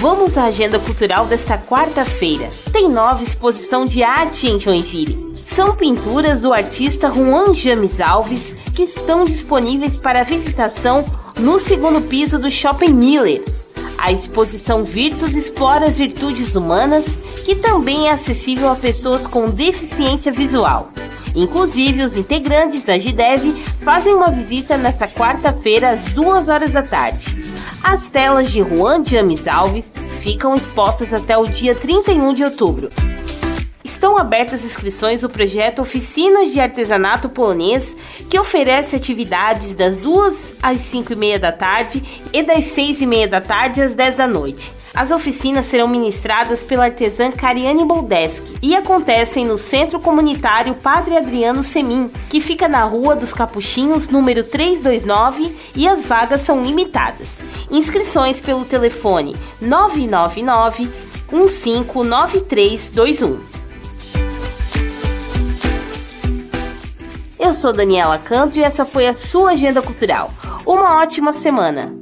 Vamos à agenda cultural desta quarta-feira. Tem nova exposição de arte em Joinville. São pinturas do artista Juan James Alves que estão disponíveis para visitação no segundo piso do Shopping Miller. A exposição Virtus explora as virtudes humanas, que também é acessível a pessoas com deficiência visual. Inclusive, os integrantes da GIDEV fazem uma visita nesta quarta-feira às 2 horas da tarde. As telas de Juan James Alves ficam expostas até o dia 31 de outubro. Abertas inscrições do projeto Oficinas de Artesanato Polonês, que oferece atividades das 2 às 5 e meia da tarde e das 6 e meia da tarde às 10 da noite. As oficinas serão ministradas pela artesã Cariane Boldeski e acontecem no Centro Comunitário Padre Adriano Semin, que fica na Rua dos Capuchinhos, número 329, e as vagas são limitadas. Inscrições pelo telefone 999 159321. Eu sou Daniela Canto e essa foi a sua Agenda Cultural. Uma ótima semana!